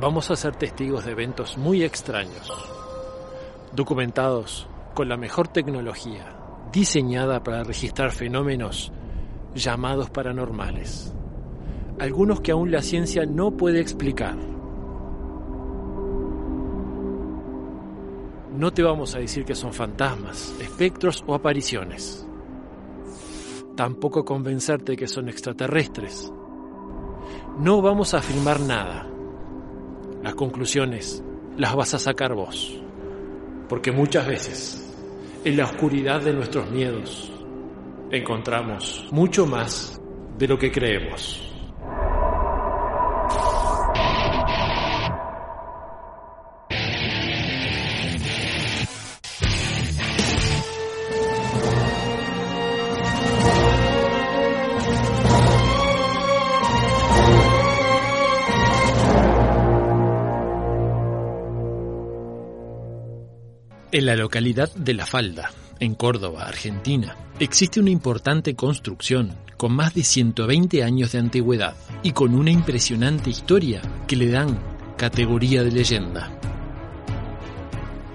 vamos a ser testigos de eventos muy extraños, documentados con la mejor tecnología, diseñada para registrar fenómenos llamados paranormales, algunos que aún la ciencia no puede explicar. No te vamos a decir que son fantasmas, espectros o apariciones. Tampoco convencerte que son extraterrestres. No vamos a afirmar nada. Las conclusiones las vas a sacar vos. Porque muchas veces, en la oscuridad de nuestros miedos, encontramos mucho más de lo que creemos. En la localidad de La Falda, en Córdoba, Argentina, existe una importante construcción con más de 120 años de antigüedad y con una impresionante historia que le dan categoría de leyenda.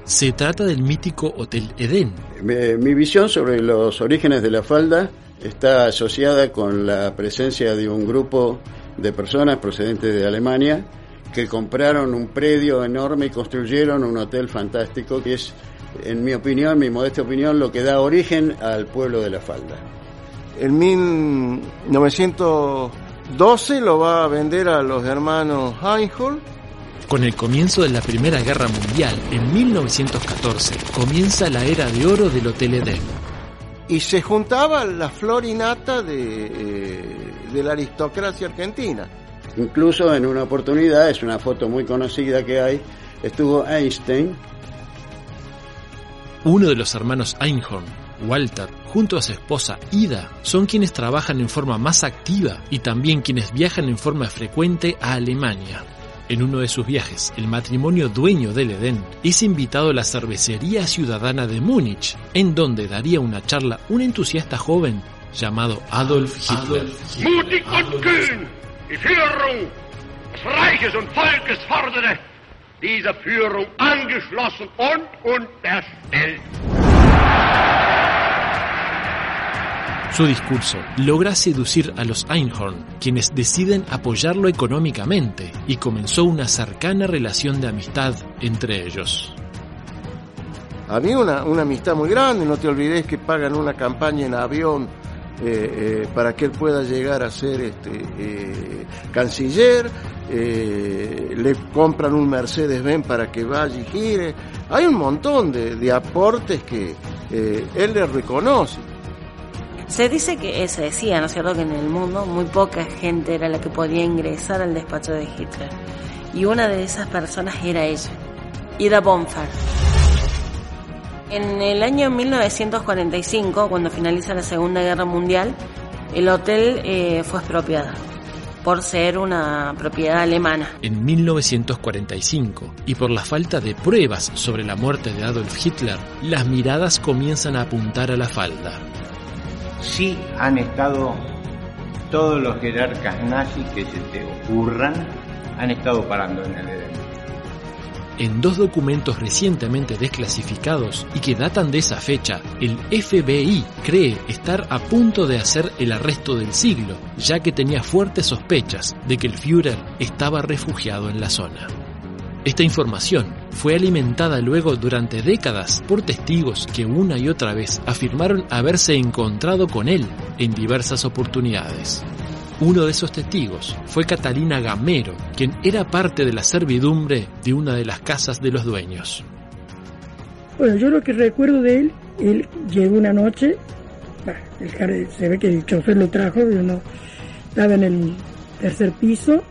Se trata del mítico Hotel Edén. Mi visión sobre los orígenes de la falda está asociada con la presencia de un grupo de personas procedentes de Alemania que compraron un predio enorme y construyeron un hotel fantástico que es, en mi opinión, mi modesta opinión, lo que da origen al pueblo de la falda. En 1912 lo va a vender a los hermanos Einhorn. Con el comienzo de la Primera Guerra Mundial, en 1914, comienza la era de oro del Hotel Edén. Y se juntaba la florinata de, eh, de la aristocracia argentina. Incluso en una oportunidad, es una foto muy conocida que hay, estuvo Einstein. Uno de los hermanos Einhorn, Walter, junto a su esposa Ida, son quienes trabajan en forma más activa y también quienes viajan en forma frecuente a Alemania. En uno de sus viajes, el matrimonio dueño del Edén es invitado a la cervecería ciudadana de Múnich, en donde daría una charla un entusiasta joven llamado Adolf Hitler. Die Führung des Reiches und Volkes fordere, dieser Führung angeschlossen und unterstellt. Su discurso logra seducir a los Einhorn, quienes deciden apoyarlo económicamente, y comenzó una cercana relación de amistad entre ellos. Había una, una amistad muy grande, no te olvides que pagan una campaña en avión eh, eh, para que él pueda llegar a ser este, eh, canciller, le compran un Mercedes-Benz para que vaya y gire. Hay un montón de, de aportes que él le reconoce. Se dice que, se decía, ¿no es cierto?, que en el mundo muy poca gente era la que podía ingresar al despacho de Hitler. Y una de esas personas era ella, Ida Bonfar. En el año 1945, cuando finaliza la Segunda Guerra Mundial, el hotel eh, fue expropiado por ser una propiedad alemana. En 1945, y por la falta de pruebas sobre la muerte de Adolf Hitler, las miradas comienzan a apuntar a la falda. Sí han estado todos los jerarcas nazis que se te ocurran, han estado parando en el Edén. En dos documentos recientemente desclasificados y que datan de esa fecha, el FBI cree estar a punto de hacer el arresto del siglo, ya que tenía fuertes sospechas de que el Führer estaba refugiado en la zona. Esta información fue alimentada luego durante décadas por testigos que una y otra vez afirmaron haberse encontrado con él en diversas oportunidades. Uno de esos testigos fue Catalina Gamero, quien era parte de la servidumbre de una de las casas de los dueños. Bueno, yo lo que recuerdo de él, él llegó una noche, se ve que el chofer lo trajo, yo no, estaba en el tercer piso,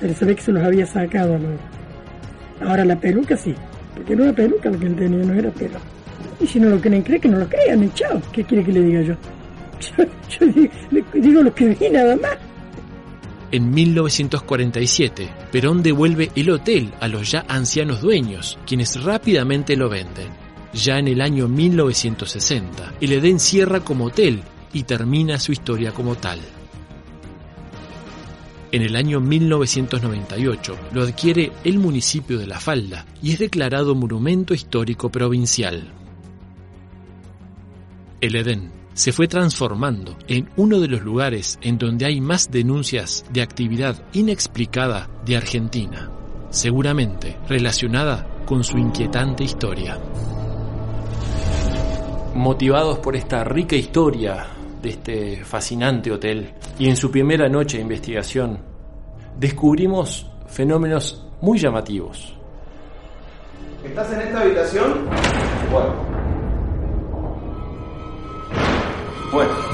se ve que se los había sacado. los- Ahora la peluca sí, porque no era peluca lo que él tenía, no era pelo. Y si no lo quieren creer, que no lo crean, y chao. ¿Qué quiere que le diga yo? Yo, digo lo que vi nada más. En 1947, Perón devuelve el hotel a los ya ancianos dueños, quienes rápidamente lo venden. Ya en el año 1960, el Edén cierra como hotel y termina su historia como tal. En el año 1998 lo adquiere el municipio de La Falda y es declarado Monumento Histórico Provincial. El Edén se fue transformando en uno de los lugares en donde hay más denuncias de actividad inexplicada de Argentina, seguramente relacionada con su inquietante historia. Motivados por esta rica historia de este fascinante hotel y en su primera noche de investigación, descubrimos fenómenos muy llamativos. ¿Estás en esta habitación? Bueno. Bueno.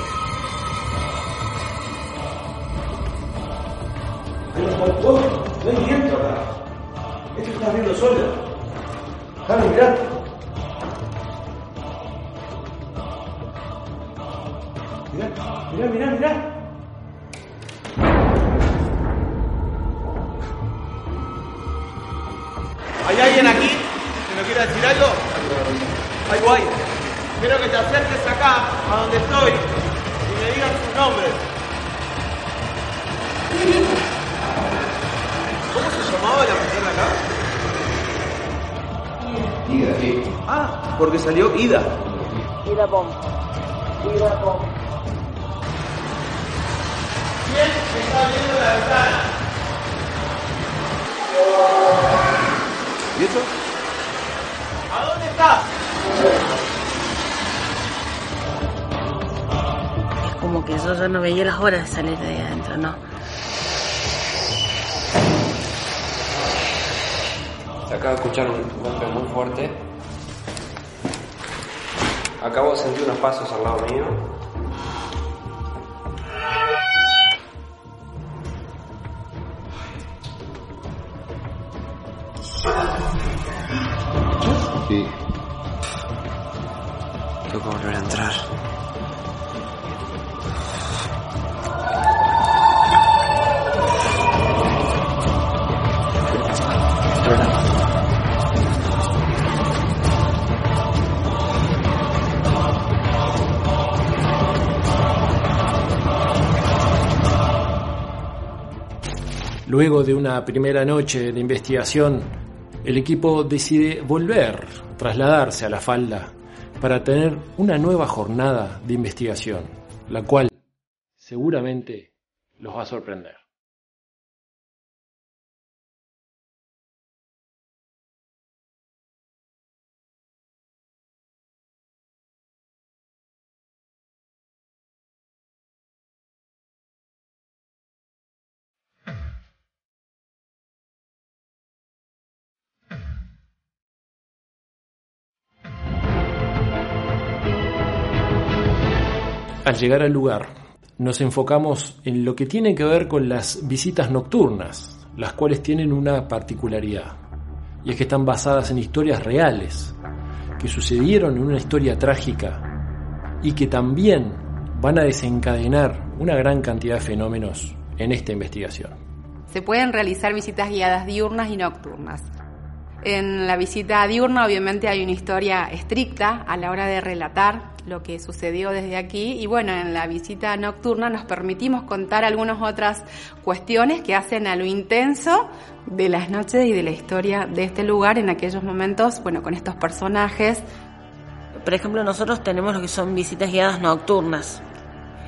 Ida Bomb. ¿Quién está viendo la ventana? ¿Y eso? ¿A dónde estás? Es como que yo ya no veía las horas de salir de ahí adentro, ¿no? Se acaba de escuchar un golpe muy fuerte. Acabo de sentir unos pasos al lado mío. Luego de una primera noche de investigación, el equipo decide volver, trasladarse a la falda, para tener una nueva jornada de investigación, la cual seguramente los va a sorprender. Al llegar al lugar, nos enfocamos en lo que tiene que ver con las visitas nocturnas, las cuales tienen una particularidad, y es que están basadas en historias reales, que sucedieron en una historia trágica y que también van a desencadenar una gran cantidad de fenómenos en esta investigación. Se pueden realizar visitas guiadas diurnas y nocturnas. En la visita diurna obviamente hay una historia estricta a la hora de relatar lo que sucedió desde aquí y bueno, en la visita nocturna nos permitimos contar algunas otras cuestiones que hacen a lo intenso de las noches y de la historia de este lugar en aquellos momentos, bueno, con estos personajes. Por ejemplo, nosotros tenemos lo que son visitas guiadas nocturnas.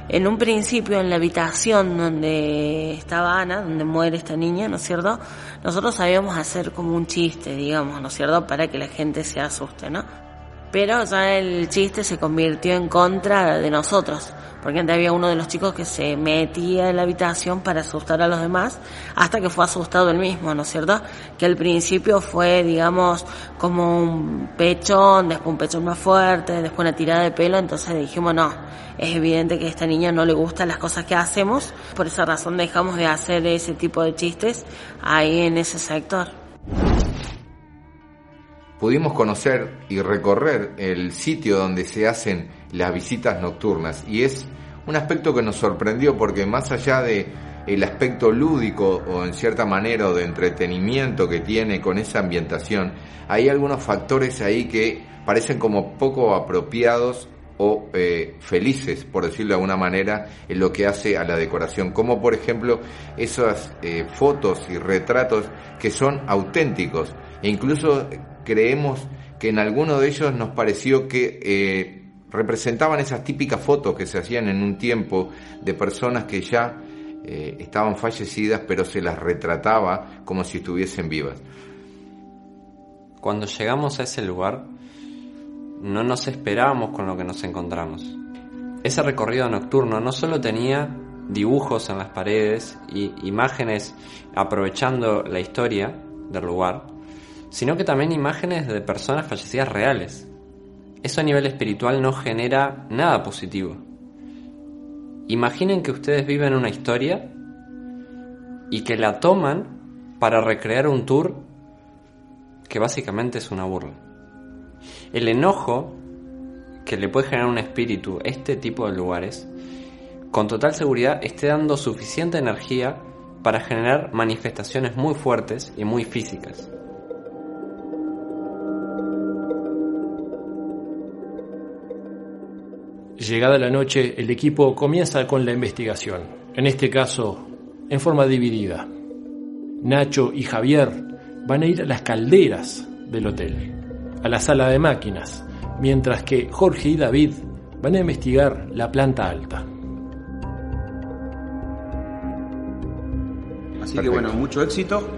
En un principio, en la habitación donde estaba Ana, donde muere esta niña, ¿no es cierto? Nosotros sabíamos hacer como un chiste, digamos, ¿no es cierto? Para que la gente se asuste, ¿no? Pero ya el chiste se convirtió en contra de nosotros, porque antes había uno de los chicos que se metía en la habitación para asustar a los demás, hasta que fue asustado él mismo, ¿no es cierto? Que al principio fue, digamos, como un pechón, después un pechón más fuerte, después una tirada de pelo, entonces dijimos, no, es evidente que a esta niña no le gustan las cosas que hacemos, por esa razón dejamos de hacer ese tipo de chistes ahí en ese sector. Pudimos conocer y recorrer el sitio donde se hacen las visitas nocturnas. Y es un aspecto que nos sorprendió porque más allá de el aspecto lúdico o en cierta manera o de entretenimiento que tiene con esa ambientación, hay algunos factores ahí que parecen como poco apropiados o eh, felices, por decirlo de alguna manera, en lo que hace a la decoración, como por ejemplo esas eh, fotos y retratos que son auténticos. E incluso creemos que en alguno de ellos nos pareció que eh, representaban esas típicas fotos que se hacían en un tiempo de personas que ya estaban fallecidas pero se las retrataba como si estuviesen vivas. Cuando llegamos a ese lugar, no nos esperábamos con lo que nos encontramos. Ese recorrido nocturno no solo tenía dibujos en las paredes y imágenes aprovechando la historia del lugar, sino que también imágenes de personas fallecidas reales. Eso a nivel espiritual no genera nada positivo. Imaginen que ustedes viven una historia y que la toman para recrear un tour que básicamente es una burla. El enojo que le puede generar un espíritu este tipo de lugares, con total seguridad esté dando suficiente energía para generar manifestaciones muy fuertes y muy físicas. Llegada la noche, el equipo comienza con la investigación, en este caso en forma dividida. Nacho y Javier van a ir a las calderas del hotel a la sala de máquinas, mientras que Jorge y David van a investigar la planta alta. Así que bueno, mucho éxito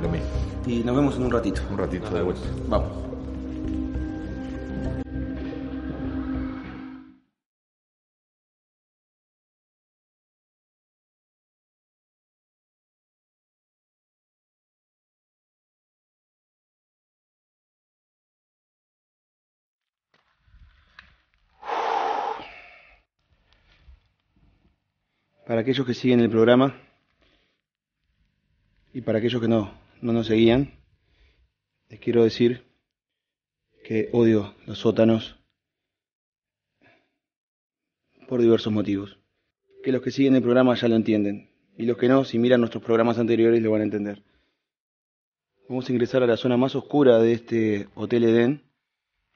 y nos vemos en un ratito. Un ratito de vuelta. Vamos. Para aquellos que siguen el programa y para aquellos que no, no nos seguían, les quiero decir que odio los sótanos por diversos motivos. Que los que siguen el programa ya lo entienden. Y los que no, si miran nuestros programas anteriores, lo van a entender. Vamos a ingresar a la zona más oscura de este Hotel Edén,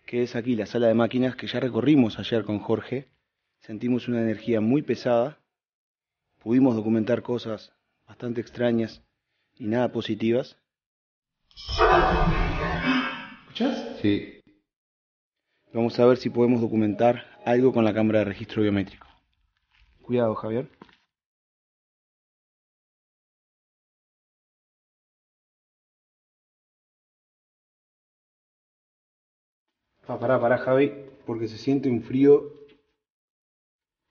que es aquí la sala de máquinas que ya recorrimos ayer con Jorge. Sentimos una energía muy pesada pudimos documentar cosas bastante extrañas y nada positivas. ¿Escuchas? Sí. Vamos a ver si podemos documentar algo con la cámara de registro biométrico. Cuidado, Javier. Ah, pará, pará, Javi, porque se siente un frío.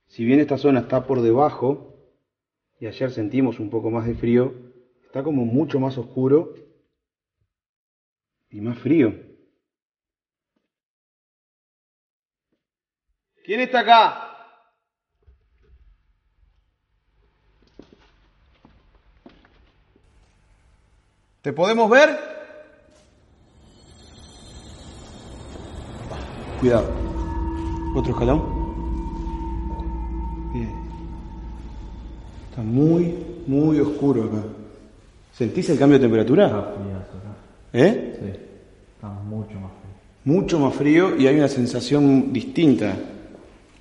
Si bien esta zona está por debajo y ayer sentimos un poco más de frío, está como mucho más oscuro y más frío. ¿Quién está acá? ¿Te podemos ver? Cuidado. Otro escalón. Está muy, muy oscuro acá. ¿Sentís el cambio de temperatura? Está frío, ¿Eh? Sí, está mucho más frío. Mucho más frío y hay una sensación distinta.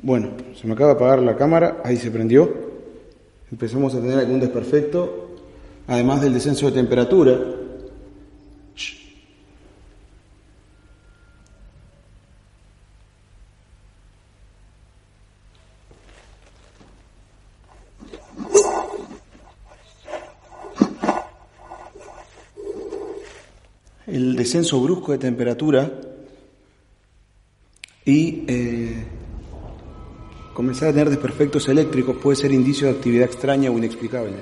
Bueno, se me acaba de apagar la cámara, ahí se prendió. Empezamos a tener algún desperfecto, además del descenso de temperatura. el descenso brusco de temperatura y eh, comenzar a tener desperfectos eléctricos puede ser indicio de actividad extraña o inexplicable.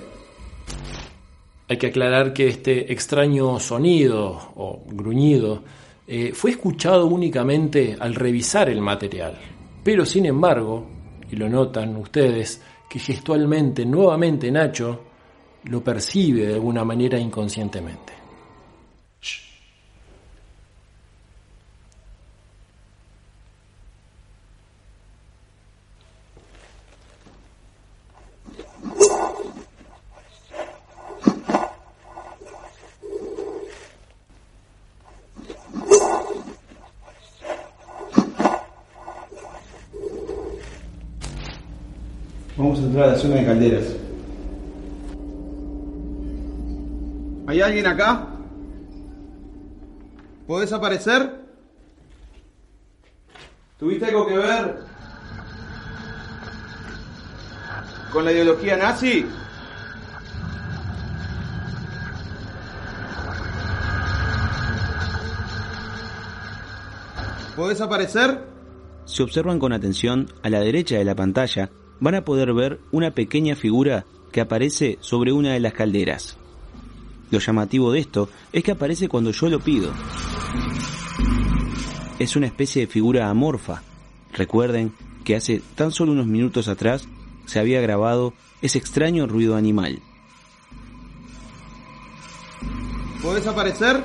Hay que aclarar que este extraño sonido o gruñido eh, fue escuchado únicamente al revisar el material, pero sin embargo, y lo notan ustedes, que gestualmente nuevamente Nacho lo percibe de alguna manera inconscientemente. ¿Hay alguien acá? ¿Podés aparecer? ¿Tuviste algo que ver con la ideología nazi? ¿Podés aparecer? Si observan con atención, a la derecha de la pantalla van a poder ver una pequeña figura que aparece sobre una de las calderas. Lo llamativo de esto es que aparece cuando yo lo pido. Es una especie de figura amorfa. Recuerden que hace tan solo unos minutos atrás se había grabado ese extraño ruido animal. ¿Podés aparecer?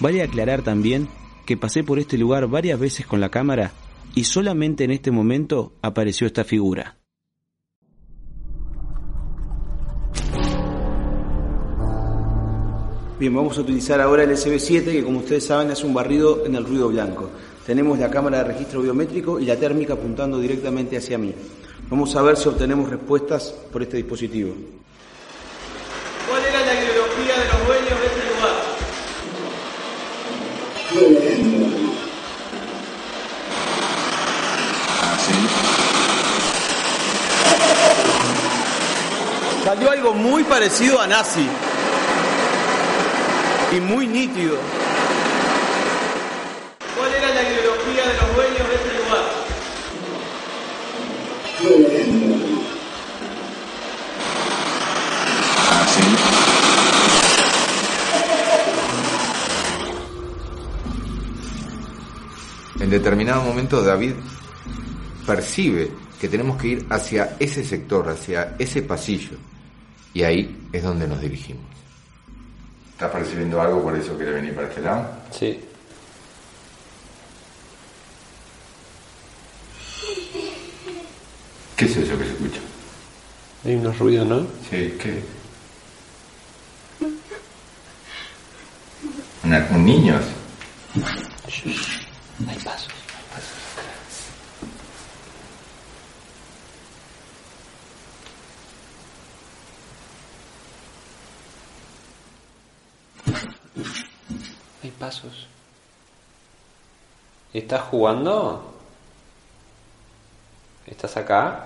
Vale aclarar también que pasé por este lugar varias veces con la cámara y solamente en este momento apareció esta figura. Bien, vamos a utilizar ahora el SB7 que como ustedes saben es un barrido en el ruido blanco. Tenemos la cámara de registro biométrico y la térmica apuntando directamente hacia mí. Vamos a ver si obtenemos respuestas por este dispositivo. ¿Cuál era la ideología de los dueños de este lugar? Salió algo muy parecido a nazi y muy nítido. ¿Cuál era la ideología de los dueños de este lugar? En determinado momento David percibe que tenemos que ir hacia ese sector, hacia ese pasillo. Y ahí es donde nos dirigimos. ¿Estás percibiendo algo por eso quiere venir para este lado? Sí. ¿Qué es eso que se escucha? Hay unos ruidos, ¿no? Sí, ¿qué? Una- ¿Un niño? Hay ¿Estás jugando? ¿Estás acá?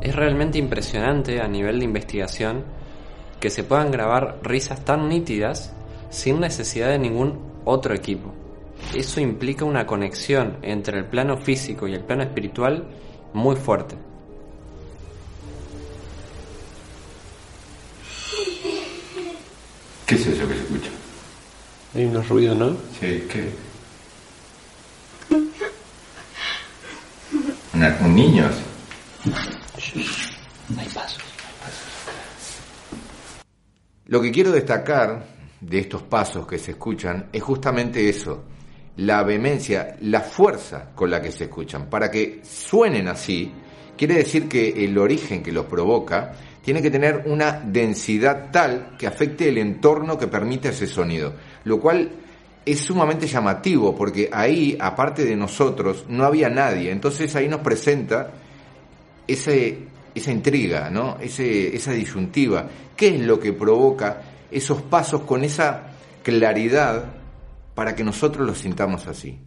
Es realmente impresionante a nivel de investigación que se puedan grabar risas tan nítidas sin necesidad de ningún otro equipo. Eso implica una conexión entre el plano físico y el plano espiritual muy fuerte. ¿Qué es eso que se escucha? Hay unos ruidos, ¿no? Sí, ¿qué? Una- ¿Un niño? Hay pasos. Lo que quiero destacar de estos pasos que se escuchan es justamente eso, la vehemencia, la fuerza con la que se escuchan. Para que suenen así, quiere decir que el origen que los provoca tiene que tener una densidad tal que afecte el entorno que permite ese sonido, lo cual es sumamente llamativo porque ahí, aparte de nosotros, no había nadie. Entonces ahí nos presenta ese, esa intriga, ¿no? Ese, esa disyuntiva. ¿Qué es lo que provoca esos pasos con esa claridad para que nosotros los sintamos así?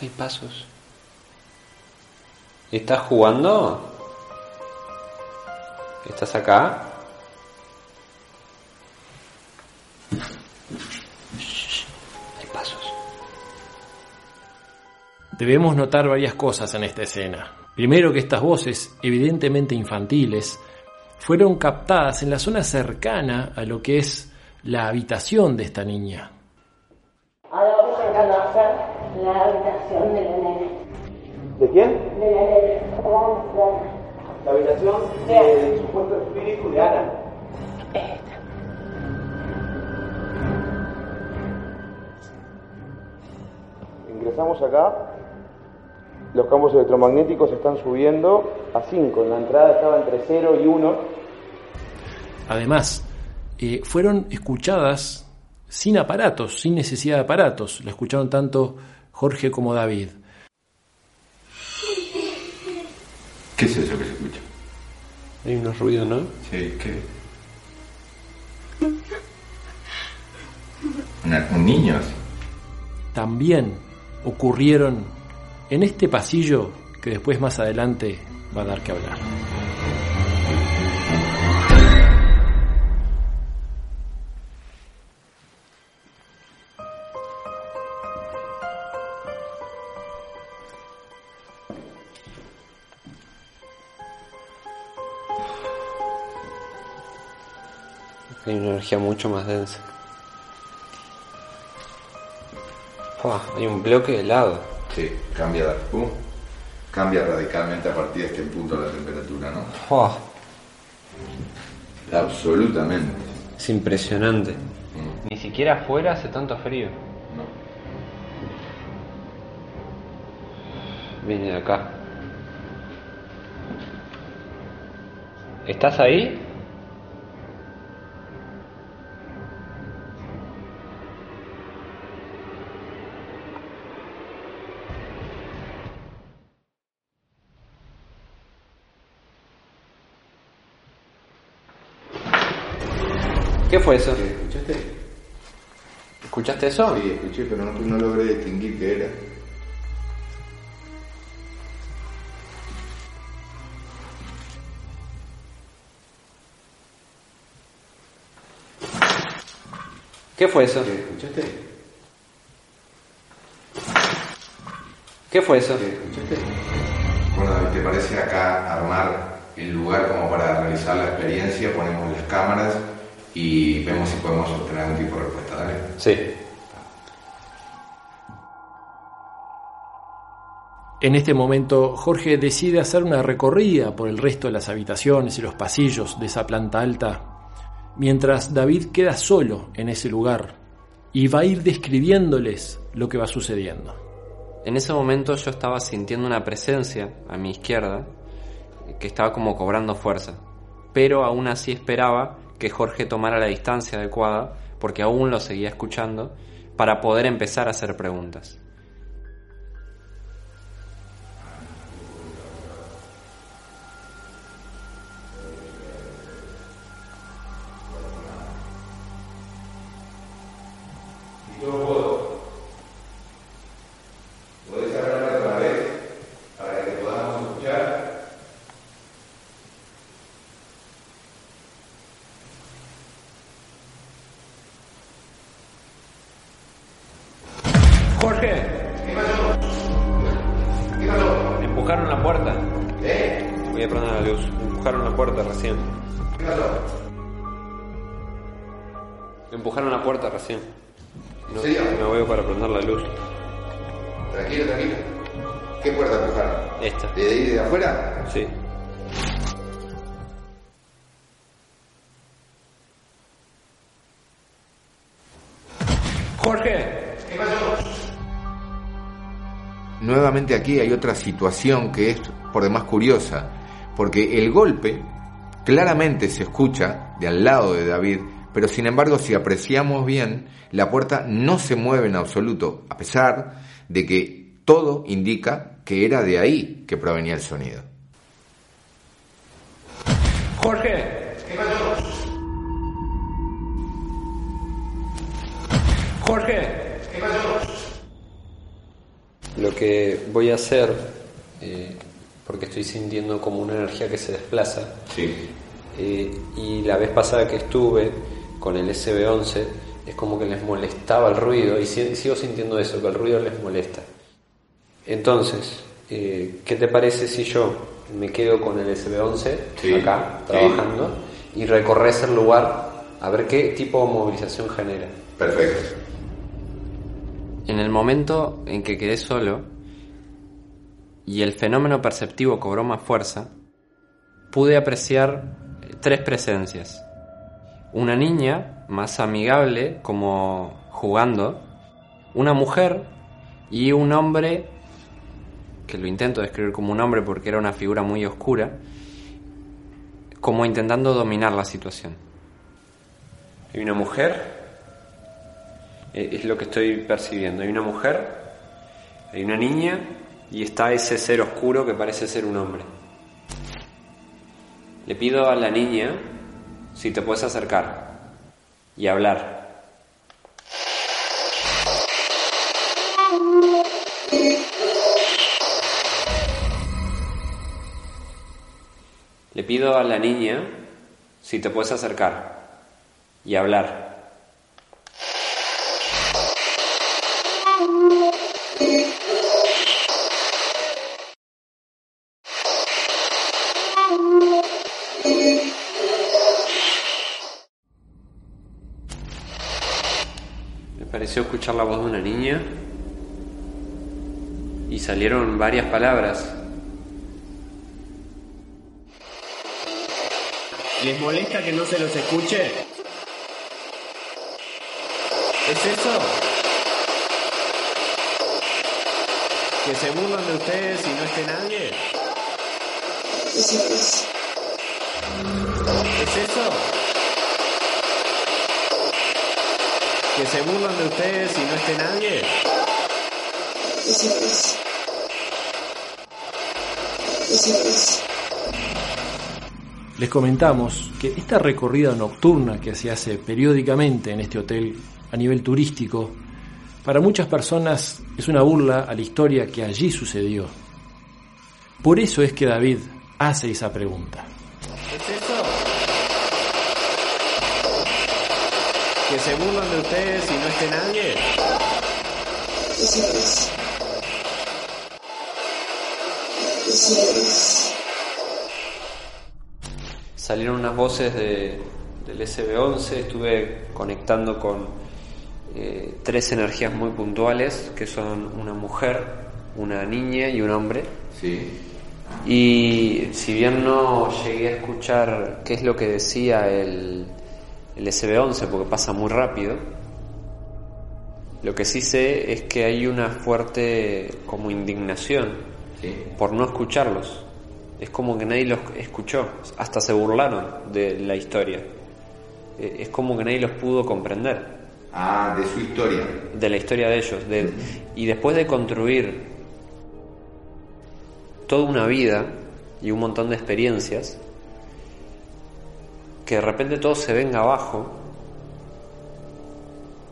Hay pasos. ¿Estás jugando? ¿Estás acá? Debemos notar varias cosas en esta escena. Primero que estas voces, evidentemente infantiles, fueron captadas en la zona cercana a lo que es la habitación de esta niña. Ahora vamos a conocer la habitación de la nena. ¿De quién? De la nena. La habitación del supuesto espíritu de Ana. Ingresamos acá. Los campos electromagnéticos están subiendo a 5. En la entrada estaba entre 0 y 1. Además, eh, fueron escuchadas sin aparatos, sin necesidad de aparatos. Lo escucharon tanto Jorge como David. ¿Qué es eso que se escucha? Hay unos ruidos, ¿no? Sí, ¿qué? Una- un niño así. También ocurrieron en este pasillo que después más adelante va a dar que hablar. Hay una energía mucho más densa. Hay un bloque helado. Sí, cambia, pum, cambia radicalmente a partir de este punto la temperatura, ¿no? Fua, Absolutamente. es impresionante. Ni siquiera afuera hace tanto frío. Viene de acá. ¿Estás ahí? ¿Qué fue eso? ¿Escuchaste? ¿Escuchaste eso? Sí, escuché, pero no, no logré distinguir qué era. ¿Qué fue eso? ¿Escuchaste? ¿Qué fue eso? ¿Escuchaste? Bueno, ¿te parece acá armar el lugar como para realizar la experiencia? Ponemos las cámaras y vemos si podemos obtener algún tipo de respuesta, ¿dale? Sí. En este momento, Jorge decide hacer una recorrida por el resto de las habitaciones y los pasillos de esa planta alta, mientras David queda solo en ese lugar y va a ir describiéndoles lo que va sucediendo. En ese momento yo estaba sintiendo una presencia a mi izquierda que estaba como cobrando fuerza, pero aún así esperaba que Jorge tomara la distancia adecuada porque aún lo seguía escuchando para poder empezar a hacer preguntas. No, ¿En serio? no veo para prender la luz. Tranquilo, tranquilo. ¿Qué puerta empujaron? Esta. ¿De ahí de afuera? Sí. Jorge. ¿Qué pasó? Nuevamente aquí hay otra situación que es por demás curiosa, porque el golpe claramente se escucha de al lado de David, pero sin embargo si apreciamos bien, la puerta no se mueve en absoluto, a pesar de que todo indica que era de ahí que provenía el sonido. Jorge. ¿Qué pasó? Jorge. ¿Qué pasó? Lo que voy a hacer, eh, porque estoy sintiendo como una energía que se desplaza, Sí. eh, y la vez pasada que estuve con el SB11, es como que les molestaba el ruido, y si- sigo sintiendo eso, que el ruido les molesta. Entonces, eh, ¿qué te parece si yo me quedo con el SB11 Sí, acá, sí. trabajando, y recorres el lugar a ver qué tipo de movilización genera? Perfecto. En el momento en que quedé solo y el fenómeno perceptivo cobró más fuerza, pude apreciar tres presencias. Una niña, más amigable, como jugando, una mujer y un hombre, que lo intento describir como un hombre porque era una figura muy oscura, como intentando dominar la situación. Hay una mujer, eh, es lo que estoy percibiendo, hay una mujer, hay una niña y está ese ser oscuro que parece ser un hombre. Le pido a la niña si te puedes acercar y hablar. Le pido a la niña si te puedes acercar y hablar. Pareció escuchar la voz de una niña y salieron varias palabras. ¿Les molesta que no se los escuche? ¿Es eso? ¿Que se burlan de ustedes y no esté nadie? ¿Es eso? ¿Que se burlan de ustedes y no esté nadie? Les comentamos que esta recorrida nocturna que se hace periódicamente en este hotel a nivel turístico, para muchas personas es una burla a la historia que allí sucedió. Por eso es que David hace esa pregunta. ¿Que se burlan de ustedes y no esté nadie? Salieron unas voces de, del SB11, estuve conectando con eh, tres energías muy puntuales, que son una mujer, una niña y un hombre. Sí. Y si bien no llegué a escuchar qué es lo que decía el, el SB11, porque pasa muy rápido, lo que sí sé es que hay una fuerte como indignación por no escucharlos. Es como que nadie los escuchó, hasta se burlaron de la historia. Eh, Es como que nadie los pudo comprender. Ah, de su historia. De la historia de ellos. de- y después de construir toda una vida y un montón de experiencias, que de repente todo se venga abajo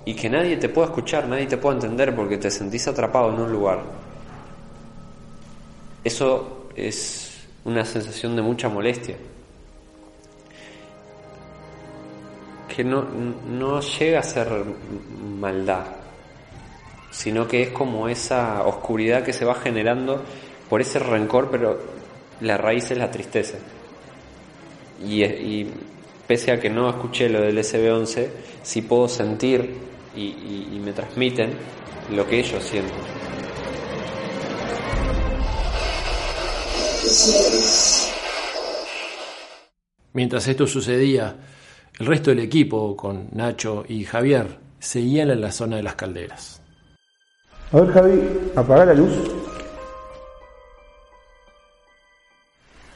y que nadie te pueda escuchar, nadie te pueda entender porque te sentís atrapado en un lugar. Eso es una sensación de mucha molestia. Que no, no llega a ser maldad, sino que es como esa oscuridad que se va generando por ese rencor, pero la raíz es la tristeza. Y, y pese a que no escuché lo del SB11, sí puedo sentir y, y- y me transmiten lo que ellos sienten. Mientras esto sucedía, el resto del equipo, con Nacho y Javier, seguían en la zona de las calderas. A ver, Javi, apaga la luz.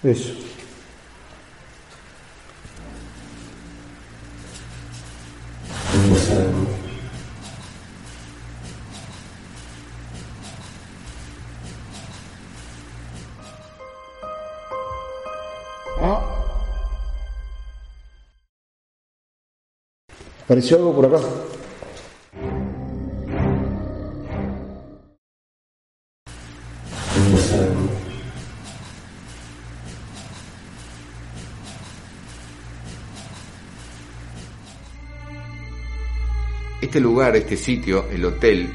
Eso. Ah. Apareció algo por acá. Este lugar, este sitio, el hotel,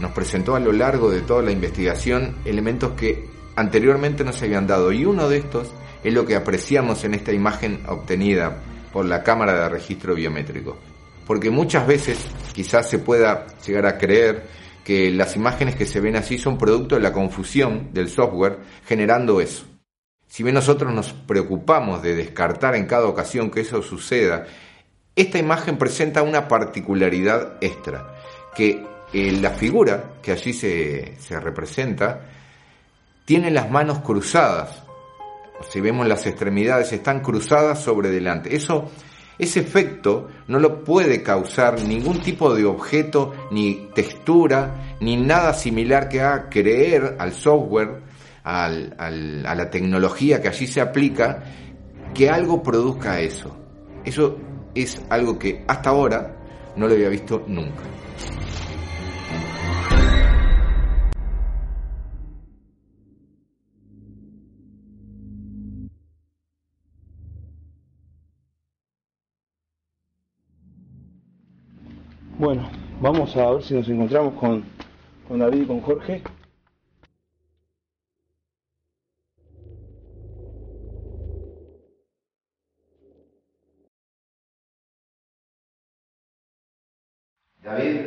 nos presentó a lo largo de toda la investigación elementos que anteriormente no se habían dado y uno de estos es lo que apreciamos en esta imagen obtenida por la cámara de registro biométrico. Porque muchas veces quizás se pueda llegar a creer que las imágenes que se ven así son producto de la confusión del software generando eso. si bien nosotros nos preocupamos de descartar en cada ocasión que eso suceda, esta imagen presenta una particularidad extra, que eh, la figura que allí se, se representa tiene las manos cruzadas, si vemos las extremidades están cruzadas sobre delante. Eso, ese efecto no lo puede causar ningún tipo de objeto, ni textura, ni nada similar que haga creer al software, al, a la tecnología que allí se aplica, que algo produzca eso. Eso es algo que hasta ahora no lo había visto nunca. Bueno, vamos a ver si nos encontramos con, con David y con Jorge. David,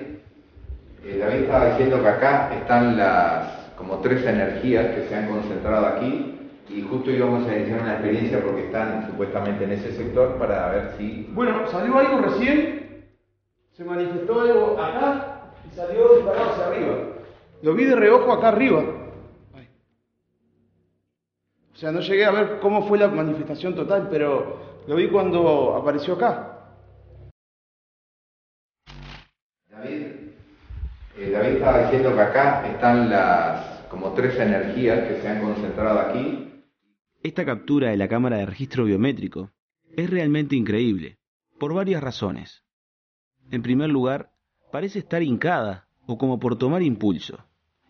eh, David estaba diciendo que acá están las como tres energías que se han concentrado aquí y justo íbamos a iniciar una experiencia porque están supuestamente en ese sector para ver si... Bueno, salió algo recién, se manifestó algo acá y salió disparado hacia arriba. Lo vi de reojo acá arriba. O sea, no llegué a ver cómo fue la manifestación total, pero lo vi cuando apareció acá. David, eh, David estaba diciendo que acá están las como tres energías que se han concentrado aquí. Esta captura de la cámara de registro biométrico es realmente increíble, por varias razones. En primer lugar, parece estar hincada o como por tomar impulso,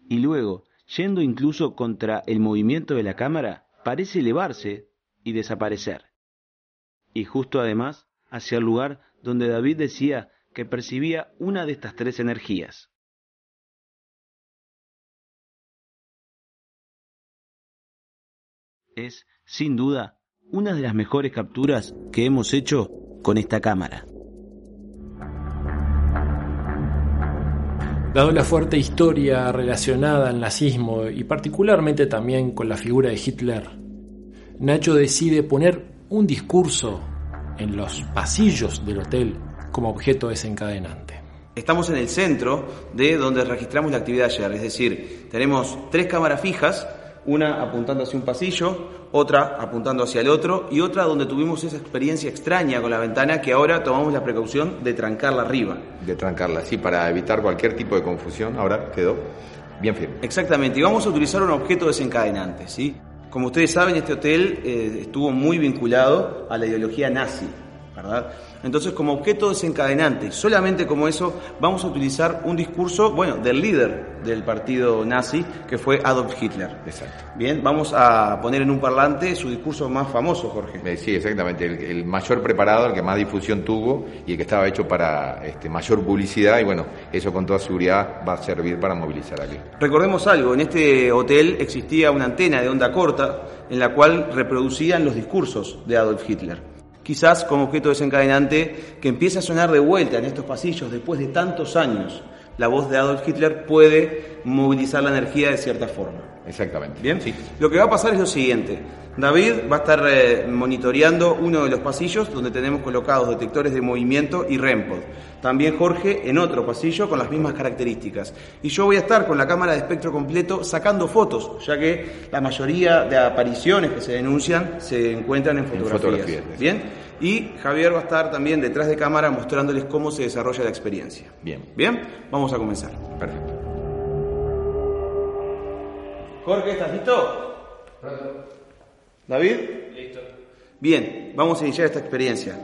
y luego, yendo incluso contra el movimiento de la cámara, parece elevarse y desaparecer. Y justo además hacia el lugar donde David decía que percibía una de estas tres energías. Es, sin duda, una de las mejores capturas que hemos hecho con esta cámara. Dado la fuerte historia relacionada al nazismo y particularmente también con la figura de Hitler, Nacho decide poner un discurso en los pasillos del hotel como objeto desencadenante. Estamos en el centro de donde registramos la actividad ayer, es decir, tenemos tres cámaras fijas, una apuntando hacia un pasillo, otra apuntando hacia el otro y otra donde tuvimos esa experiencia extraña con la ventana que ahora tomamos la precaución de trancarla arriba. De trancarla, sí, para evitar cualquier tipo de confusión, ahora quedó bien firme. Exactamente, y vamos a utilizar un objeto desencadenante, ¿sí? Como ustedes saben, este hotel eh, estuvo muy vinculado a la ideología nazi, ¿verdad? Entonces, como objeto desencadenante, solamente como eso, vamos a utilizar un discurso, bueno, del líder del partido nazi, que fue Adolf Hitler. Exacto. Bien, vamos a poner en un parlante su discurso más famoso, Jorge. Eh, sí, exactamente. El, el, mayor preparado, el que más difusión tuvo y el que estaba hecho para este, mayor publicidad. Y bueno, eso con toda seguridad va a servir para movilizar aquí. Recordemos algo: en este hotel existía una antena de onda corta en la cual reproducían los discursos de Adolf Hitler quizás como objeto desencadenante que empiece a sonar de vuelta en estos pasillos después de tantos años. La voz de Adolf Hitler puede movilizar la energía de cierta forma. Exactamente. Bien, sí. Lo que va a pasar es lo siguiente. David va a estar eh, monitoreando uno de los pasillos donde tenemos colocados detectores de movimiento y REMPOD. También Jorge en otro pasillo con las mismas características. Y yo voy a estar con la cámara de espectro completo sacando fotos, ya que la mayoría de apariciones que se denuncian se encuentran en fotografías. En fotografías Bien. Y Javier va a estar también detrás de cámara mostrándoles cómo se desarrolla la experiencia. Bien. Bien, vamos a comenzar. Perfecto. Jorge, ¿estás listo? Pronto. ¿David? Listo. Bien, vamos a iniciar esta experiencia.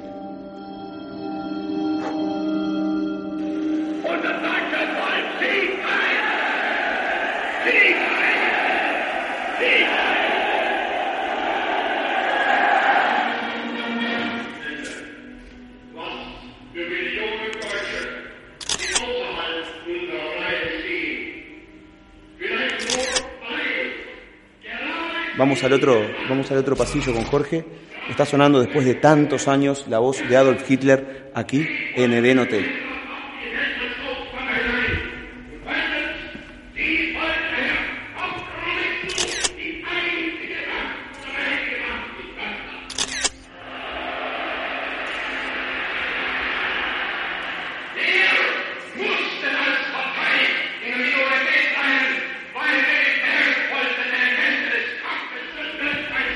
Vamos al otro, vamos al otro pasillo con Jorge. Está sonando después de tantos años la voz de Adolf Hitler aquí en Eden Hotel.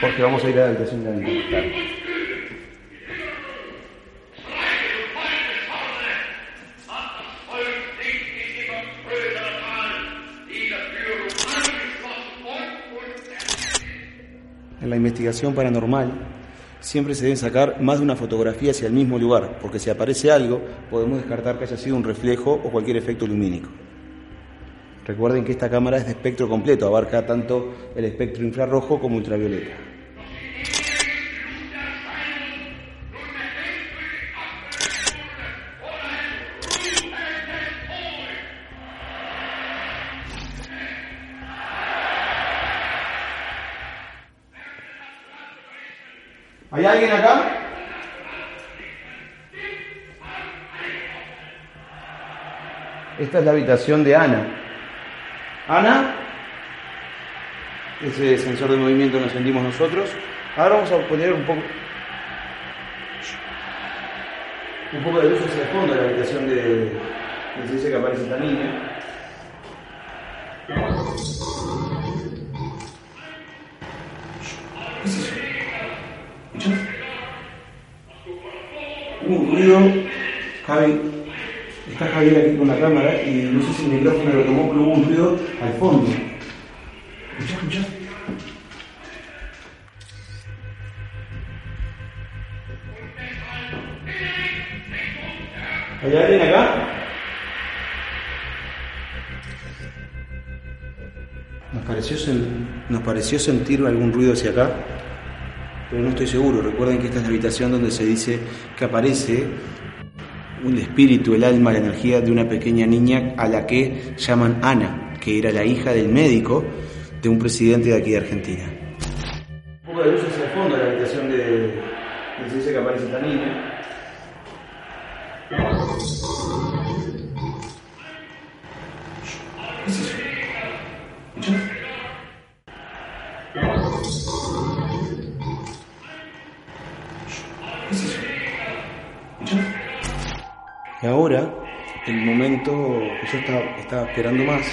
Jorge, vamos la. En la investigación paranormal siempre se deben sacar más de una fotografía hacia el mismo lugar, porque si aparece algo podemos descartar que haya sido un reflejo o cualquier efecto lumínico. Recuerden que esta cámara es de espectro completo, abarca tanto el espectro infrarrojo como ultravioleta. ¿Hay alguien acá? Esta es la habitación de Ana. Ana, ese sensor de movimiento nos sentimos nosotros. Ahora vamos a poner un poco, un poco de luz hacia el fondo de la habitación de, de que aparece esta niña. ¿Qué es eso? ¿Escuchás? Hubo un ruido, Javi, aquí con la cámara y no sé si el micrófono lo tomó, pero hubo un ruido al fondo. ¿Escuchás, escuchás? ¿Hay alguien acá? Nos pareció, sen- nos pareció sentir algún ruido hacia acá, pero no estoy seguro. Recuerden que esta es la habitación donde se dice que aparece un espíritu, el alma, la energía de una pequeña niña a la que llaman Ana, que era la hija del médico de un presidente de aquí de Argentina. Un poco de luz hacia el fondo de la habitación de, dice que aparece esta niña. Momento que yo estaba, estaba esperando más,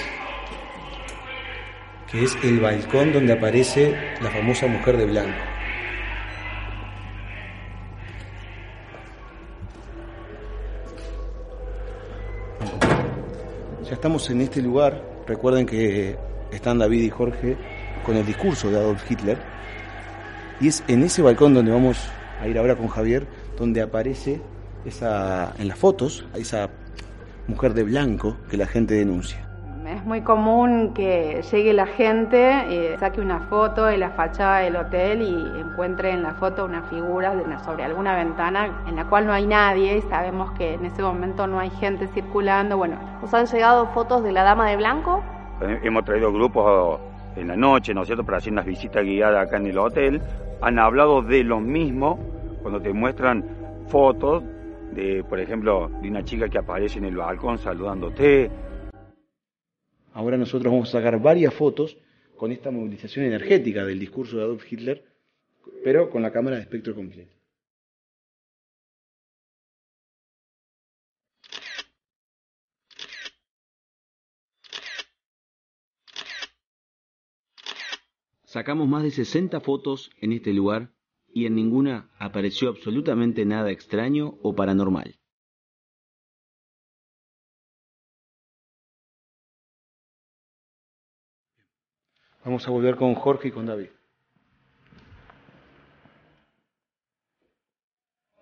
que es el balcón donde aparece la famosa mujer de blanco. Ya estamos en este lugar. Recuerden que están David y Jorge con el discurso de Adolf Hitler. Y es en ese balcón donde vamos a ir ahora con Javier, donde aparece esa, en las fotos, esa mujer de blanco que la gente denuncia. Es muy común que llegue la gente, eh, saque una foto de la fachada del hotel y encuentre en la foto una figura de una- sobre alguna ventana en la cual no hay nadie y sabemos que en ese momento no hay gente circulando. Bueno, ¿Os han llegado fotos de la dama de blanco? Eh, Hemos traído grupos en la noche, ¿no es cierto?, para hacer unas visitas guiadas acá en el hotel. Han hablado de lo mismo cuando te muestran fotos por ejemplo, de una chica que aparece en el balcón saludándote. Ahora nosotros vamos a sacar varias fotos con esta movilización energética del discurso de Adolf Hitler, pero con la cámara de espectro completo. Sacamos más de 60 fotos en este lugar y en ninguna apareció absolutamente nada extraño o paranormal. Vamos a volver con Jorge y con David.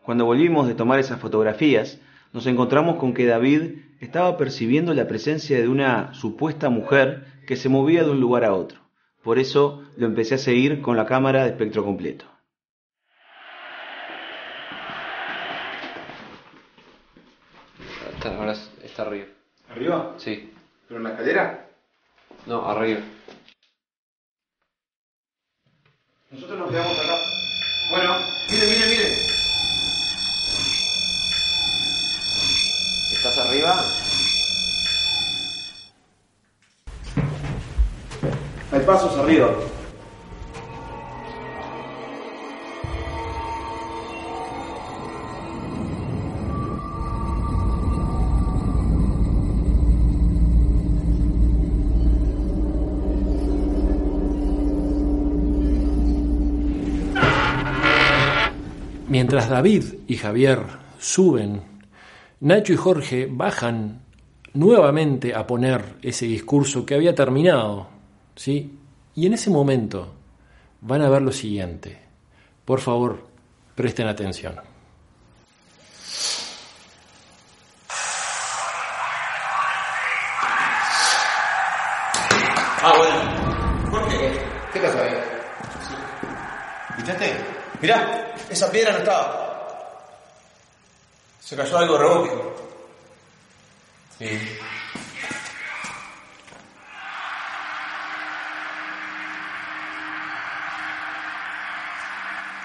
Cuando volvimos de tomar esas fotografías, nos encontramos con que David estaba percibiendo la presencia de una supuesta mujer que se movía de un lugar a otro. Por eso lo empecé a seguir con la cámara de espectro completo. Está, ahora está arriba. ¿Arriba? Sí. ¿Pero en la escalera? No, arriba. Nosotros nos quedamos acá. Bueno, miren, miren, miren. ¿Estás arriba? Hay pasos arriba. Mientras David y Javier suben, Nacho y Jorge bajan nuevamente a poner ese discurso que había terminado, ¿sí? Y en ese momento van a ver lo siguiente. Por favor, presten atención. Ah, bueno. Jorge, ¿qué pasa ahí? ¿Escuchaste? Mirá, esa piedra no estaba. Se cayó algo reboque. Sí.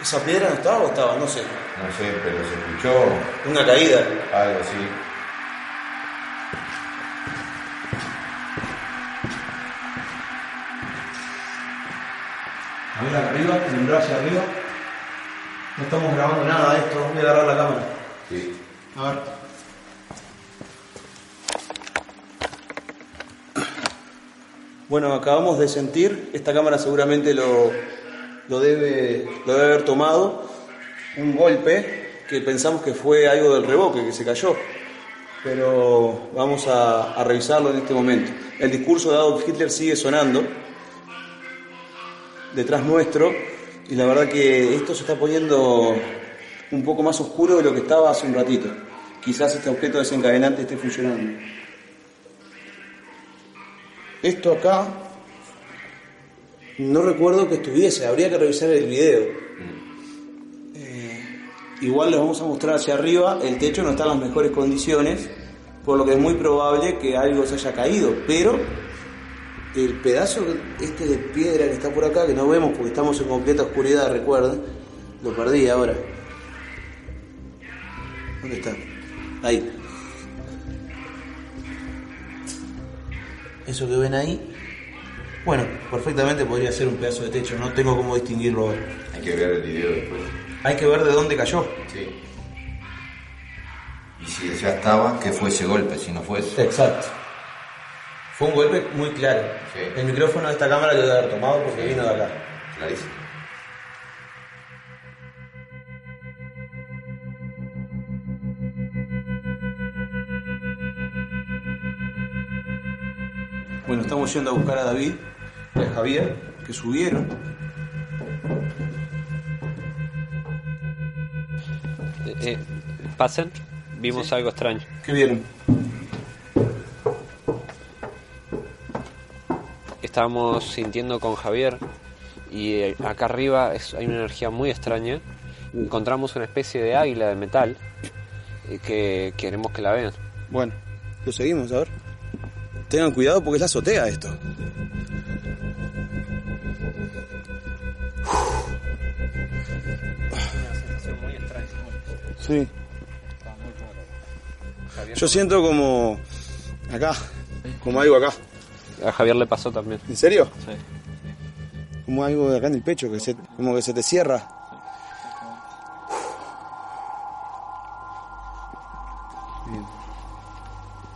¿Esa piedra no estaba o estaba? No sé. No sé, pero se escuchó Una caída. algo así. A ver arriba, tembló hacia arriba. No estamos grabando nada de esto. Voy a agarrar la cámara. Sí. A ver. Bueno, acabamos de sentir, esta cámara seguramente lo, lo, debe, lo debe haber tomado, un golpe que pensamos que fue algo del reboque, que se cayó. Pero vamos a, a revisarlo en este momento. El discurso de Adolf Hitler sigue sonando detrás nuestro y la verdad que esto se está poniendo un poco más oscuro de lo que estaba hace un ratito. Quizás este objeto desencadenante esté funcionando. Esto acá no recuerdo que estuviese, habría que revisar el video. Eh, igual les vamos a mostrar hacia arriba, el techo no está en las mejores condiciones, por lo que es muy probable que algo se haya caído, pero el pedazo este de piedra que está por acá, que no vemos porque estamos en completa oscuridad, recuerden, lo perdí ahora. ¿Dónde está? Ahí. Eso que ven ahí, bueno, perfectamente podría ser un pedazo de techo, no tengo cómo distinguirlo ahora. Hay que ver el video después. Hay que ver de dónde cayó. Sí. Y si ya estaba, ¿qué fue ese golpe? Si no fue eso. Exacto. Fue un golpe muy claro. El micrófono de esta cámara lo debe haber tomado porque vino de acá. Clarísimo. Bueno, estamos yendo a buscar a David y a Javier, que subieron. Eh, eh, pasen, vimos algo extraño. ¿Qué vieron? Estábamos sintiendo con Javier y eh, acá arriba hay una energía muy extraña. Encontramos una especie de águila de metal eh, que queremos que la vean. Bueno, lo seguimos, a ver. Tengan cuidado porque es la azotea esto. Sí. Yo siento como acá, como algo acá. A Javier le pasó también. ¿En serio? Sí. Como algo de acá en el pecho, que se, como que se te cierra.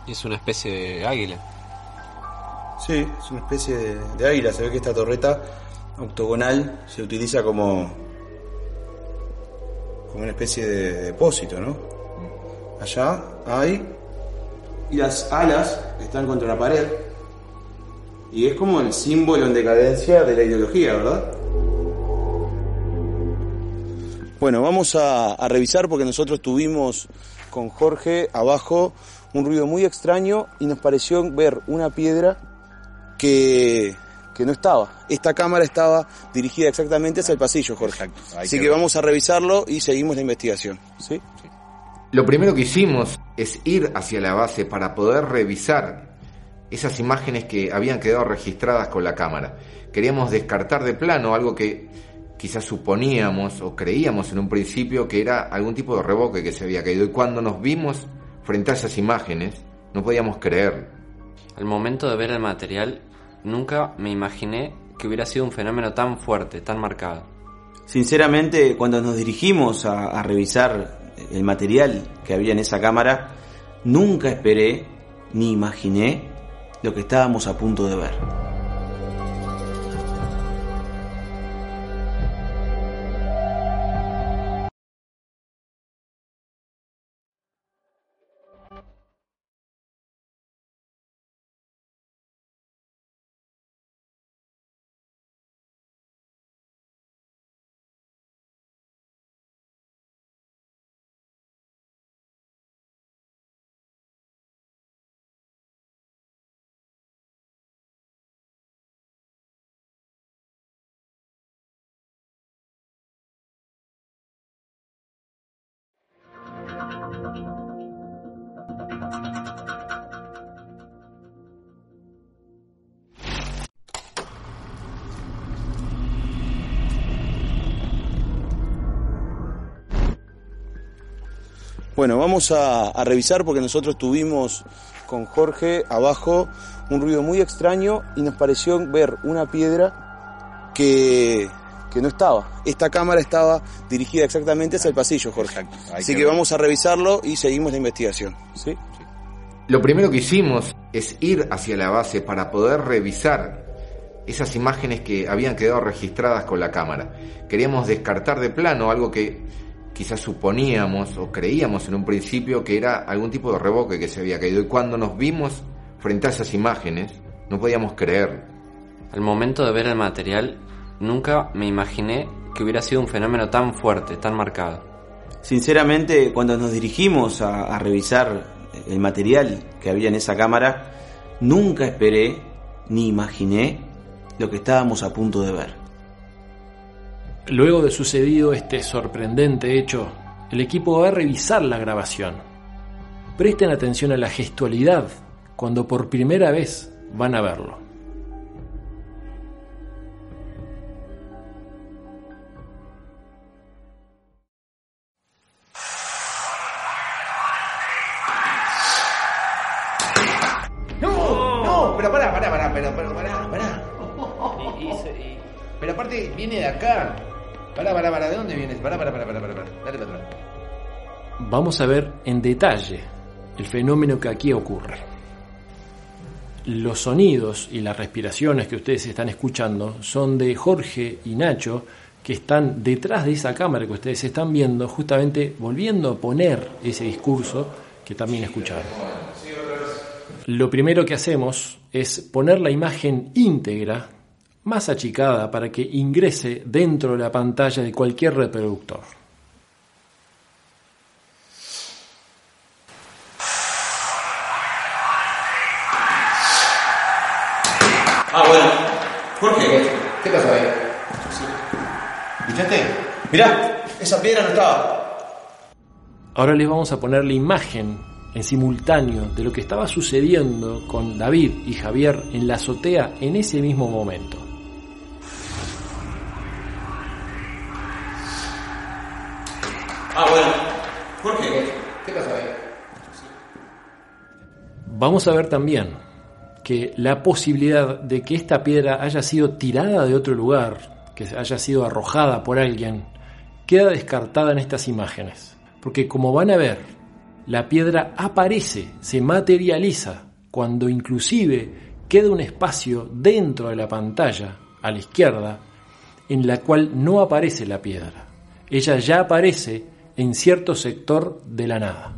Y es una especie de águila. Sí, es una especie de, de águila. Se ve que esta torreta octogonal se utiliza como, como una especie de depósito, ¿no? Allá hay. Y las alas están contra la pared. Y es como el símbolo en decadencia de la ideología, ¿verdad? Bueno, vamos a, a revisar porque nosotros tuvimos con Jorge abajo un ruido muy extraño y nos pareció ver una piedra que, que no estaba. Esta cámara estaba dirigida exactamente hacia el pasillo, Jorge. Así que vamos a revisarlo y seguimos la investigación. ¿sí? Lo primero que hicimos es ir hacia la base para poder revisar esas imágenes que habían quedado registradas con la cámara. Queríamos descartar de plano algo que quizás suponíamos o creíamos en un principio que era algún tipo de reboque que se había caído. Y cuando nos vimos frente a esas imágenes, no podíamos creer. Al momento de ver el material, nunca me imaginé que hubiera sido un fenómeno tan fuerte, tan marcado. Sinceramente, cuando nos dirigimos a, a revisar el material que había en esa cámara, nunca esperé ni imaginé lo que estábamos a punto de ver. Bueno, vamos a, a revisar porque nosotros tuvimos con Jorge abajo un ruido muy extraño y nos pareció ver una piedra que, que no estaba. Esta cámara estaba dirigida exactamente hacia el pasillo, Jorge. Así que vamos a revisarlo y seguimos la investigación. ¿sí? Lo primero que hicimos es ir hacia la base para poder revisar esas imágenes que habían quedado registradas con la cámara. Queríamos descartar de plano algo que quizás suponíamos o creíamos en un principio que era algún tipo de revoque que se había caído. Y cuando nos vimos frente a esas imágenes, no podíamos creer. Al momento de ver el material, nunca me imaginé que hubiera sido un fenómeno tan fuerte, tan marcado. Sinceramente, cuando nos dirigimos a, a revisar el material que había en esa cámara, nunca esperé ni imaginé lo que estábamos a punto de ver. Luego de sucedido este sorprendente hecho, el equipo va a revisar la grabación. Presten atención a la gestualidad cuando por primera vez van a verlo. Vamos a ver en detalle el fenómeno que aquí ocurre. Los sonidos y las respiraciones que ustedes están escuchando son de Jorge y Nacho, que están detrás de esa cámara que ustedes están viendo, justamente volviendo a poner ese discurso que también escucharon. Lo primero que hacemos es poner la imagen íntegra, más achicada, para que ingrese dentro de la pantalla de cualquier reproductor. Ah, bueno. Jorge. ¿Qué pasó ahí? ¿Escuchaste? Mirá, esa piedra no estaba. Ahora les vamos a poner la imagen en simultáneo de lo que estaba sucediendo con David y Javier en la azotea en ese mismo momento. Ah, bueno. Jorge. ¿Qué pasó ahí? Vamos a ver también que la posibilidad de que esta piedra haya sido tirada de otro lugar, que haya sido arrojada por alguien, queda descartada en estas imágenes. Porque como van a ver, la piedra aparece, se materializa, cuando inclusive queda un espacio dentro de la pantalla, a la izquierda, en la cual no aparece la piedra. Ella ya aparece en cierto sector de la nada.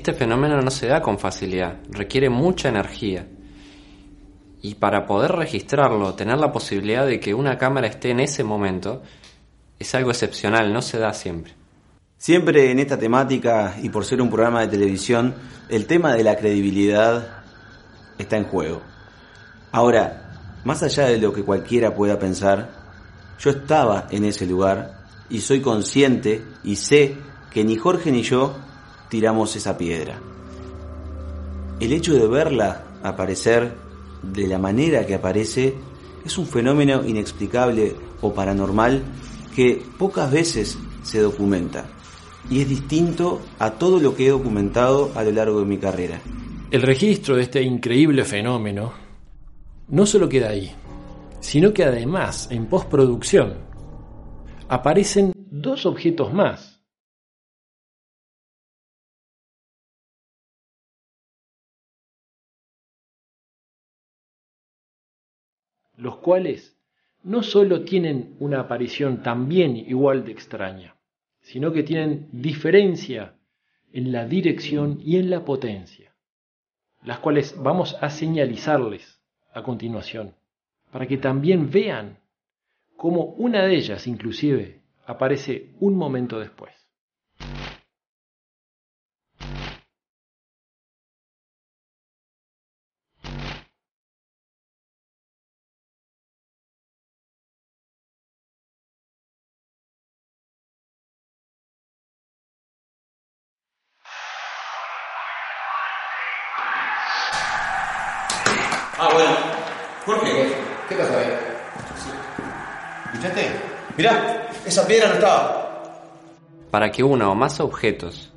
Este fenómeno no se da con facilidad, requiere mucha energía. Y para poder registrarlo, tener la posibilidad de que una cámara esté en ese momento, es algo excepcional, no se da siempre. Siempre en esta temática y por ser un programa de televisión, el tema de la credibilidad está en juego. Ahora, más allá de lo que cualquiera pueda pensar, yo estaba en ese lugar y soy consciente y sé que ni Jorge ni yo tiramos esa piedra. El hecho de verla aparecer de la manera que aparece es un fenómeno inexplicable o paranormal que pocas veces se documenta y es distinto a todo lo que he documentado a lo largo de mi carrera. El registro de este increíble fenómeno no solo queda ahí, sino que además en postproducción aparecen dos objetos más. Los cuales no solo tienen una aparición también igual de extraña, sino que tienen diferencia en la dirección y en la potencia, las cuales vamos a señalizarles a continuación, para que también vean cómo una de ellas inclusive aparece un momento después. Mirá, esa piedra no estaba. Para que uno o más objetos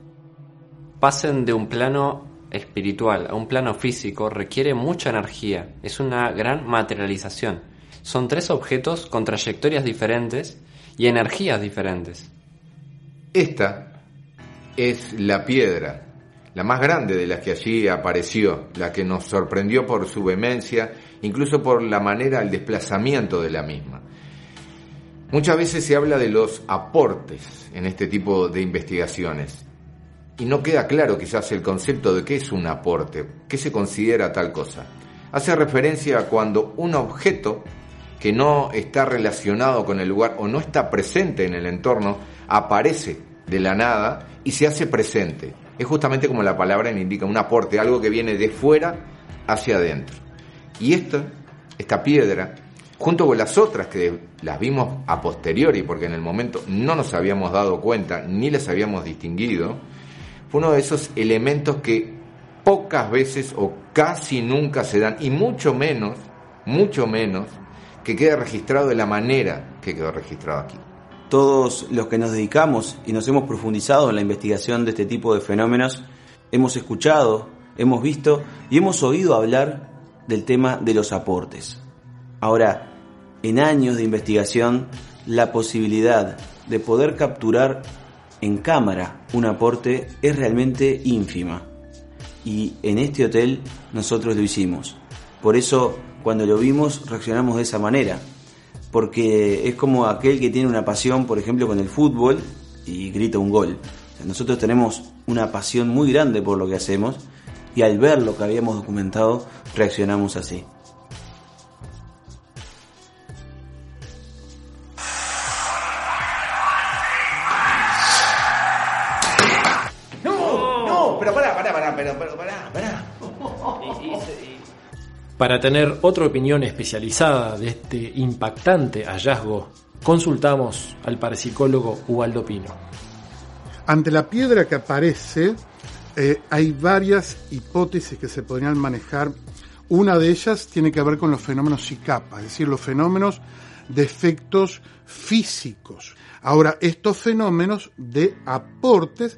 pasen de un plano espiritual a un plano físico requiere mucha energía, es una gran materialización. Son tres objetos con trayectorias diferentes y energías diferentes. Esta es la piedra, la más grande de las que allí apareció, la que nos sorprendió por su vehemencia, incluso por la manera, el desplazamiento de la misma. Muchas veces se habla de los aportes en este tipo de investigaciones y no queda claro quizás el concepto de qué es un aporte, qué se considera tal cosa. Hace referencia a cuando un objeto que no está relacionado con el lugar o no está presente en el entorno aparece de la nada y se hace presente. Es justamente como la palabra indica, un aporte, algo que viene de fuera hacia adentro. Y esta, esta piedra, junto con las otras que las vimos a posteriori, porque en el momento no nos habíamos dado cuenta ni las habíamos distinguido, fue uno de esos elementos que pocas veces o casi nunca se dan, y mucho menos, mucho menos, que quede registrado de la manera que quedó registrado aquí. Todos los que nos dedicamos y nos hemos profundizado en la investigación de este tipo de fenómenos, hemos escuchado, hemos visto y hemos oído hablar del tema de los aportes. Ahora, en años de investigación, la posibilidad de poder capturar en cámara un aporte es realmente ínfima. Y en este hotel nosotros lo hicimos. Por eso, cuando lo vimos, reaccionamos de esa manera. Porque es como aquel que tiene una pasión, por ejemplo, con el fútbol y grita un gol. nosotros tenemos una pasión muy grande por lo que hacemos y al ver lo que habíamos documentado, reaccionamos así. Para tener otra opinión especializada de este impactante hallazgo, consultamos al parapsicólogo Ubaldo Pino. Ante la piedra que aparece, eh, hay varias hipótesis que se podrían manejar. Una de ellas tiene que ver con los fenómenos SICAPA, es decir, los fenómenos de efectos físicos. Ahora, estos fenómenos de aportes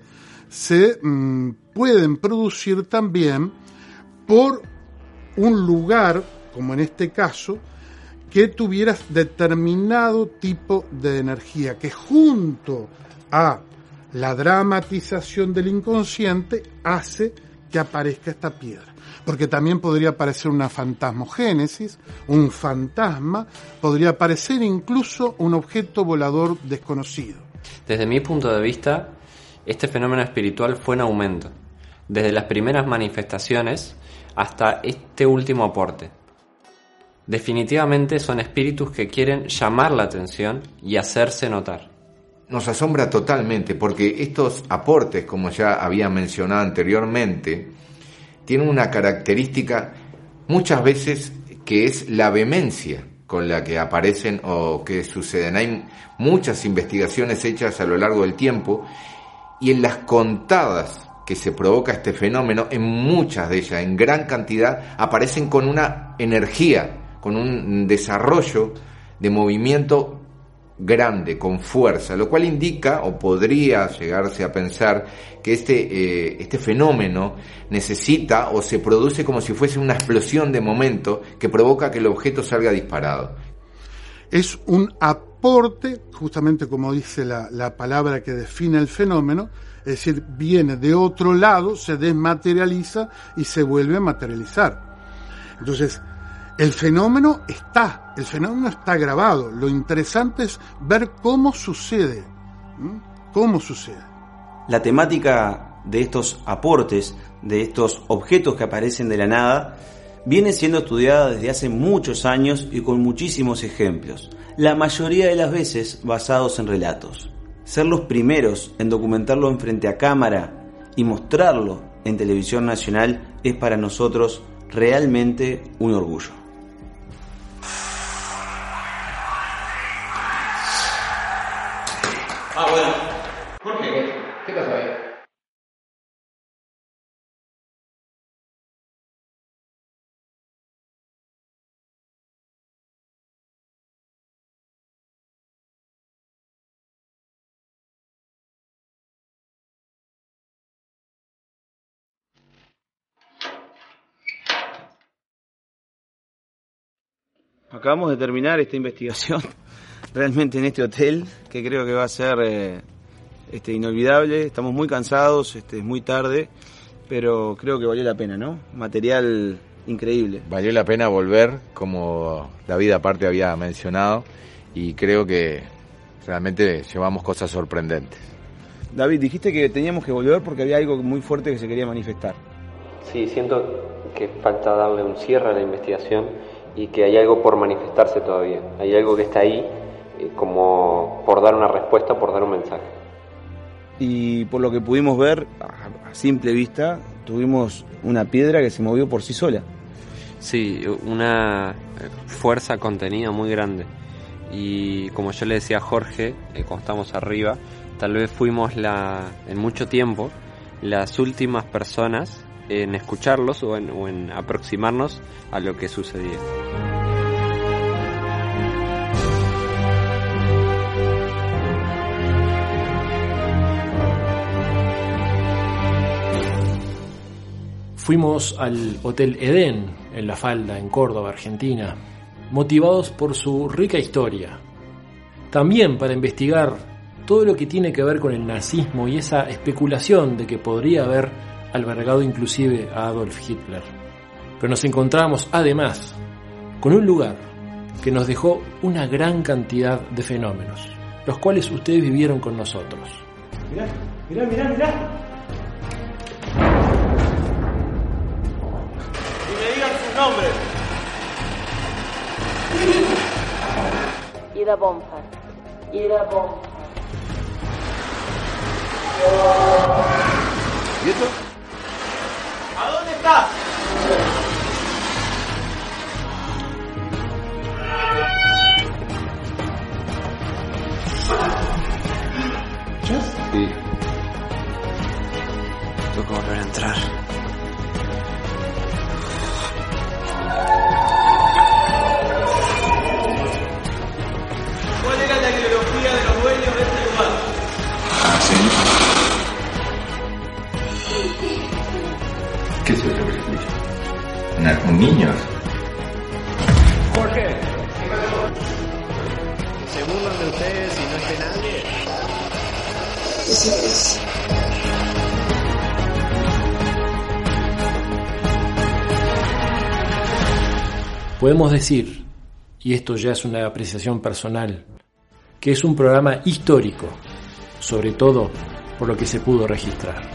se mm, pueden producir también por un lugar, como en este caso, que tuviera determinado tipo de energía, que junto a la dramatización del inconsciente hace que aparezca esta piedra. Porque también podría aparecer una fantasmogénesis, un fantasma, podría aparecer incluso un objeto volador desconocido. Desde mi punto de vista, este fenómeno espiritual fue en aumento, desde las primeras manifestaciones hasta este último aporte. Definitivamente son espíritus que quieren llamar la atención y hacerse notar. Nos asombra totalmente porque estos aportes, como ya había mencionado anteriormente, tienen una característica muchas veces que es la vehemencia con la que aparecen o que suceden. Hay muchas investigaciones hechas a lo largo del tiempo y en las contadas que se provoca este fenómeno, en muchas de ellas, en gran cantidad, aparecen con una energía, con un desarrollo de movimiento grande, con fuerza, lo cual indica o podría llegarse a pensar que este, eh, este fenómeno necesita o se produce como si fuese una explosión de momento que provoca que el objeto salga disparado. Es un aporte, justamente como dice la, la palabra que define el fenómeno, es decir, viene de otro lado, se desmaterializa y se vuelve a materializar. Entonces, el fenómeno está, el fenómeno está grabado. Lo interesante es ver cómo sucede. ¿Cómo sucede? La temática de estos aportes, de estos objetos que aparecen de la nada, viene siendo estudiada desde hace muchos años y con muchísimos ejemplos, la mayoría de las veces basados en relatos. Ser los primeros en documentarlo en frente a cámara y mostrarlo en televisión nacional es para nosotros realmente un orgullo. Ah. Acabamos de terminar esta investigación realmente en este hotel, que creo que va a ser eh, este, inolvidable. Estamos muy cansados, este, es muy tarde, pero creo que valió la pena, ¿no? Material increíble. Valió la pena volver, como David aparte había mencionado, y creo que realmente llevamos cosas sorprendentes. David, dijiste que teníamos que volver porque había algo muy fuerte que se quería manifestar. Sí, siento que falta darle un cierre a la investigación y que hay algo por manifestarse todavía. Hay algo que está ahí eh, como por dar una respuesta, por dar un mensaje. Y por lo que pudimos ver, a simple vista, tuvimos una piedra que se movió por sí sola. Sí, una fuerza contenida muy grande. Y como yo le decía a Jorge, eh, cuando estamos arriba, tal vez fuimos la, en mucho tiempo las últimas personas en escucharlos o en, aproximarnos a lo que sucedía. Fuimos al Hotel Edén, en La Falda, en Córdoba, Argentina, motivados por su rica historia. También para investigar todo lo que tiene que ver con el nazismo y esa especulación de que podría haber albergado inclusive a Adolf Hitler. Pero nos encontramos además con un lugar que nos dejó una gran cantidad de fenómenos, los cuales ustedes vivieron con nosotros. Mirá, mirá, mirá, mirá. Y me digan sus nombres. Ida Bonfar. Ida Bonfar. ¿Y esto? Podemos decir, y esto ya es una apreciación personal, que es un programa histórico, sobre todo por lo que se pudo registrar.